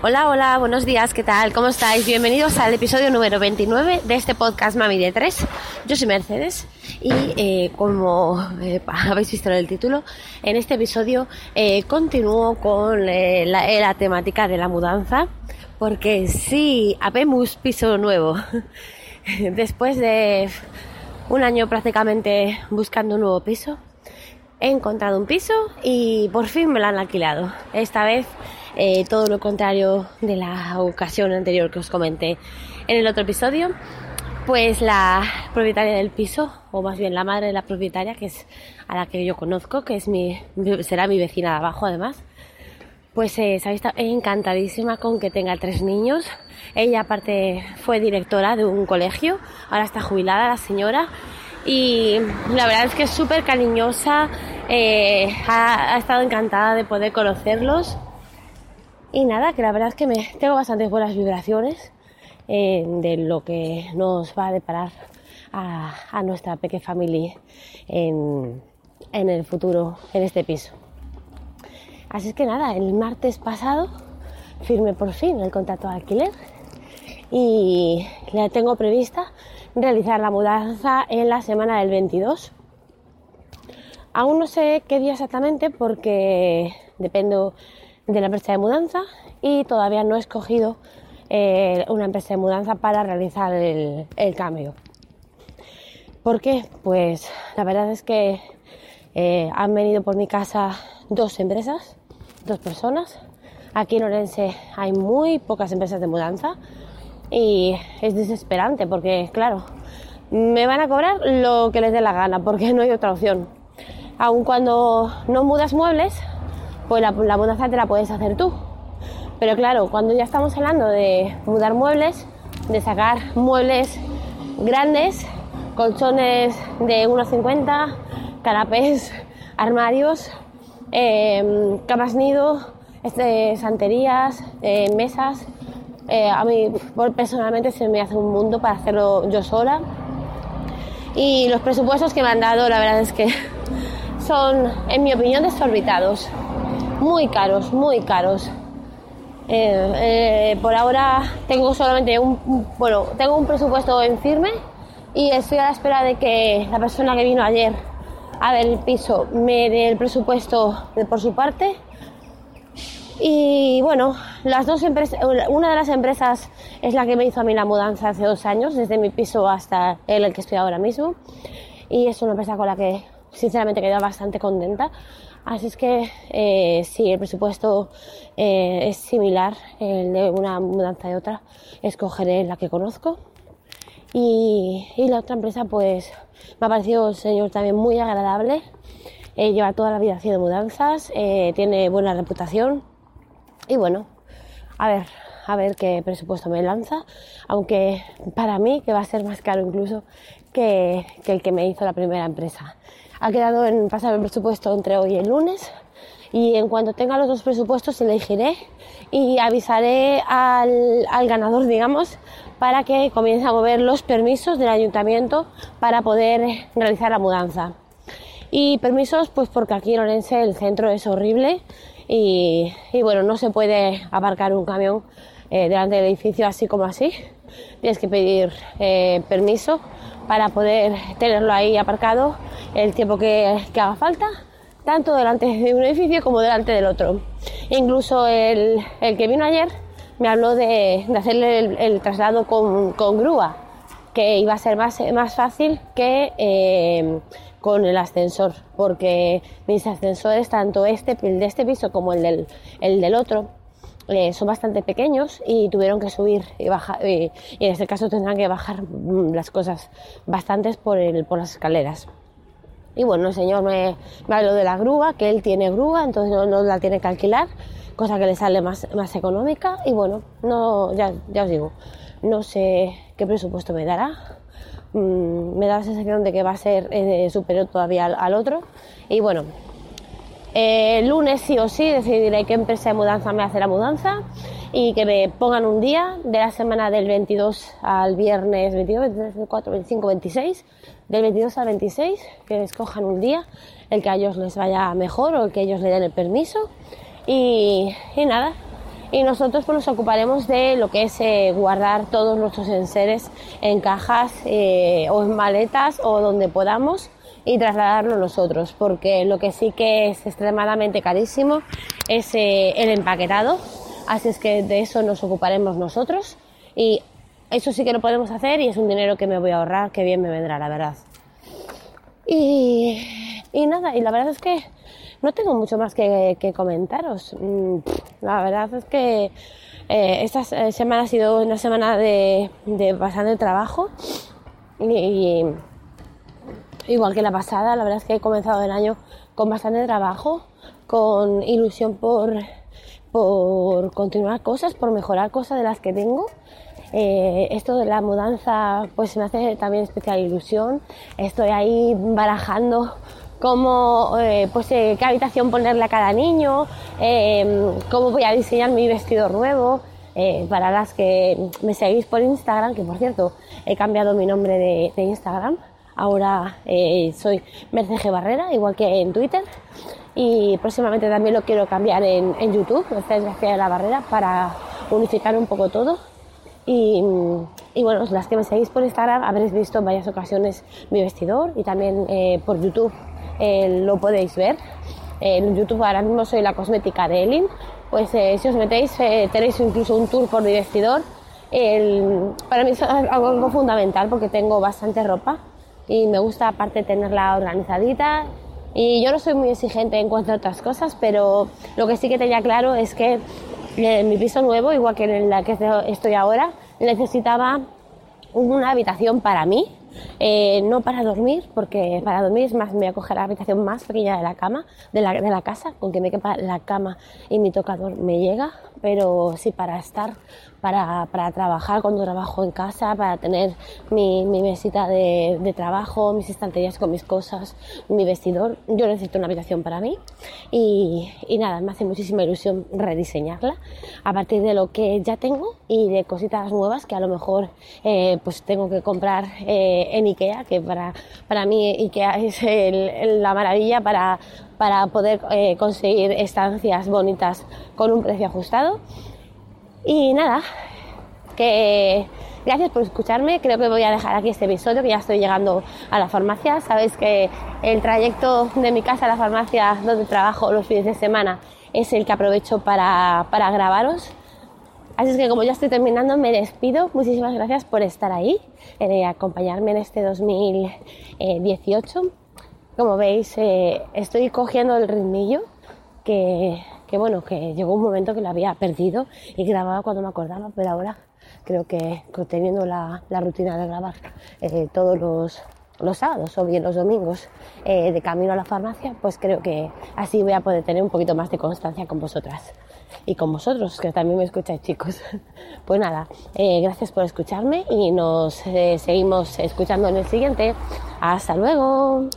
Hola, hola, buenos días, ¿qué tal? ¿Cómo estáis? Bienvenidos al episodio número 29 de este podcast Mami de 3. Yo soy Mercedes y eh, como eh, habéis visto en el título, en este episodio eh, continúo con la, la temática de la mudanza porque sí, habemos piso nuevo. Después de un año prácticamente buscando un nuevo piso, he encontrado un piso y por fin me lo han alquilado. Esta vez eh, todo lo contrario de la ocasión anterior que os comenté en el otro episodio, pues la propietaria del piso, o más bien la madre de la propietaria, que es a la que yo conozco, que es mi, será mi vecina de abajo además, pues eh, se ha visto encantadísima con que tenga tres niños. Ella aparte fue directora de un colegio, ahora está jubilada la señora y la verdad es que es súper cariñosa, eh, ha, ha estado encantada de poder conocerlos y nada, que la verdad es que me tengo bastantes buenas vibraciones eh, de lo que nos va a deparar a, a nuestra pequeña familia en, en el futuro, en este piso. Así es que nada, el martes pasado firmé por fin el contrato de alquiler y ya tengo prevista realizar la mudanza en la semana del 22. Aún no sé qué día exactamente porque dependo de la empresa de mudanza y todavía no he escogido eh, una empresa de mudanza para realizar el, cambio. ¿Por qué? Pues la verdad es que eh, han venido por mi casa dos empresas, dos personas. Aquí en Orense hay muy pocas empresas de mudanza y es desesperante porque, claro, me van a cobrar lo que les dé la gana porque no hay otra opción. Aun cuando no mudas muebles, pues la, la, te la puedes hacer tú. Pero claro, cuando ya estamos hablando de mudar muebles, de sacar muebles grandes, colchones de 1,50, canapés, armarios, eh, camas nido, este, santerías, eh, mesas, eh, a mí personalmente se me hace un mundo para hacerlo yo sola. Y los presupuestos que me han dado, la verdad es que son, en mi opinión, desorbitados muy caros, muy caros. Eh, eh, por ahora tengo solamente un, bueno, tengo un presupuesto en firme y estoy a la espera de que la persona que vino ayer a ver el piso me dé el presupuesto por su parte. Y bueno, las dos empresas, una de las empresas es la que me hizo a mí la mudanza hace dos años, desde mi piso hasta el que estoy ahora mismo. Y es una empresa con la que sinceramente quedé bastante contenta Así es que eh, si el presupuesto eh, es similar el de una mudanza de otra, escogeré la que conozco. Y, y, la otra empresa, pues me ha parecido el señor también muy agradable. Eh, lleva toda la vida haciendo mudanzas, tiene buena reputación. Y bueno, a ver, a ver qué presupuesto me lanza. Aunque para mí, que va a ser más caro incluso que, que el que me hizo la primera empresa ha quedado en pasar el presupuesto entre hoy y el lunes y en cuanto tenga los dos presupuestos elegiré y avisaré al, al, ganador, digamos, para que comience a mover los permisos del ayuntamiento para poder realizar la mudanza. Y permisos, pues porque aquí en Orense el centro es horrible y, bueno, no se puede aparcar un camión eh, delante del edificio así como así. Tienes que pedir eh, permiso para poder tenerlo ahí aparcado el tiempo que, que, haga falta, tanto delante de un edificio como delante del otro. Incluso el, el que vino ayer me habló de, de hacerle el, el traslado con, con, grúa, que iba a ser más, más fácil que eh, con el ascensor, porque mis ascensores, tanto este, el de este piso como el del, el del otro, eh, son bastante pequeños y tuvieron que subir y bajar y, en este caso tendrán que bajar mm, las cosas bastantes por, el, por las escaleras. Y bueno, el señor me, me, habló de la grúa, que él tiene grúa, entonces no, no, la tiene que alquilar, cosa que le sale más, más económica. Y bueno, no, ya, ya os digo, no sé qué presupuesto me dará. Mm, me da la sensación de que va a ser eh, superior todavía al, al otro. Y bueno, eh, lunes sí o sí decidiré qué empresa de mudanza me hace la mudanza y que me pongan un día de la semana del 22 al viernes 22, 23, 24, 25, 26, del 22 al 26, que escojan un día, el que a ellos les vaya mejor o el que ellos le den el permiso. Y, y nada, y nosotros pues nos ocuparemos de lo que es eh, guardar todos nuestros enseres en cajas eh, o en maletas o donde podamos y trasladarlo nosotros porque lo que sí que es extremadamente carísimo es eh, el empaquetado así es que de eso nos ocuparemos nosotros y eso sí que lo podemos hacer y es un dinero que me voy a ahorrar que bien me vendrá la verdad y, y nada y la verdad es que no tengo mucho más que, comentaros. Mm, la verdad es que eh, esta semana ha sido una semana de, bastante trabajo y, igual que la pasada, la verdad es que he comenzado el año con bastante trabajo, con ilusión por, por continuar cosas, por mejorar cosas de las que tengo. Eh, esto de la mudanza pues me hace también especial ilusión. Estoy ahí barajando cómo, eh, pues, eh, qué habitación ponerle a cada niño, eh, cómo voy a diseñar mi vestido nuevo. para las que me seguís por Instagram, que por cierto he cambiado mi nombre de, Instagram, ahora soy Mercedes Barrera, igual que en Twitter, y próximamente también lo quiero cambiar en, YouTube, Mercedes García de la Barrera, para unificar un poco todo. Y, y, bueno, las que me seguís por Instagram habréis visto en varias ocasiones mi vestidor y también por YouTube eh, lo podéis ver. En YouTube ahora mismo soy la cosmética de Elin. Pues eh, si os metéis eh, tenéis incluso un tour por mi vestidor. para mí es algo fundamental porque tengo bastante ropa y me gusta aparte tenerla organizadita. Y yo no soy muy exigente en cuanto a otras cosas, pero lo que sí que tenía claro es que en mi piso nuevo, igual que en la que estoy ahora, necesitaba una habitación para mí, eh, no para dormir, porque para dormir es más, me voy a la habitación más pequeña de la cama, de la, de la casa, con que me quepa la cama y mi tocador me llega, pero sí para estar para, para, trabajar cuando trabajo en casa, para tener mi, mi mesita de, de, trabajo, mis estanterías con mis cosas, mi vestidor. Yo necesito una habitación para mí y, y, nada, me hace muchísima ilusión rediseñarla a partir de lo que ya tengo y de cositas nuevas que a lo mejor eh, pues tengo que comprar eh, en Ikea, que para, para mí Ikea es la maravilla para, para poder eh, conseguir estancias bonitas con un precio ajustado. Y nada, que gracias por escucharme. Creo que voy a dejar aquí este episodio, que ya estoy llegando a la farmacia. Sabéis que el trayecto de mi casa a la farmacia donde trabajo los fines de semana es el que aprovecho para, para grabaros. Así es que como ya estoy terminando, me despido. Muchísimas gracias por estar ahí, eh, acompañarme en este 2018. Como veis, eh, estoy cogiendo el ritmillo que bueno, que llegó un momento que lo había perdido y grababa cuando me acordaba, pero ahora creo que teniendo la, rutina de grabar eh, todos los, los, sábados o bien los domingos eh, de camino a la farmacia, pues creo que así voy a poder tener un poquito más de constancia con vosotras y con vosotros, que también me escucháis chicos. Pues nada, gracias por escucharme y nos seguimos escuchando en el siguiente. Hasta luego.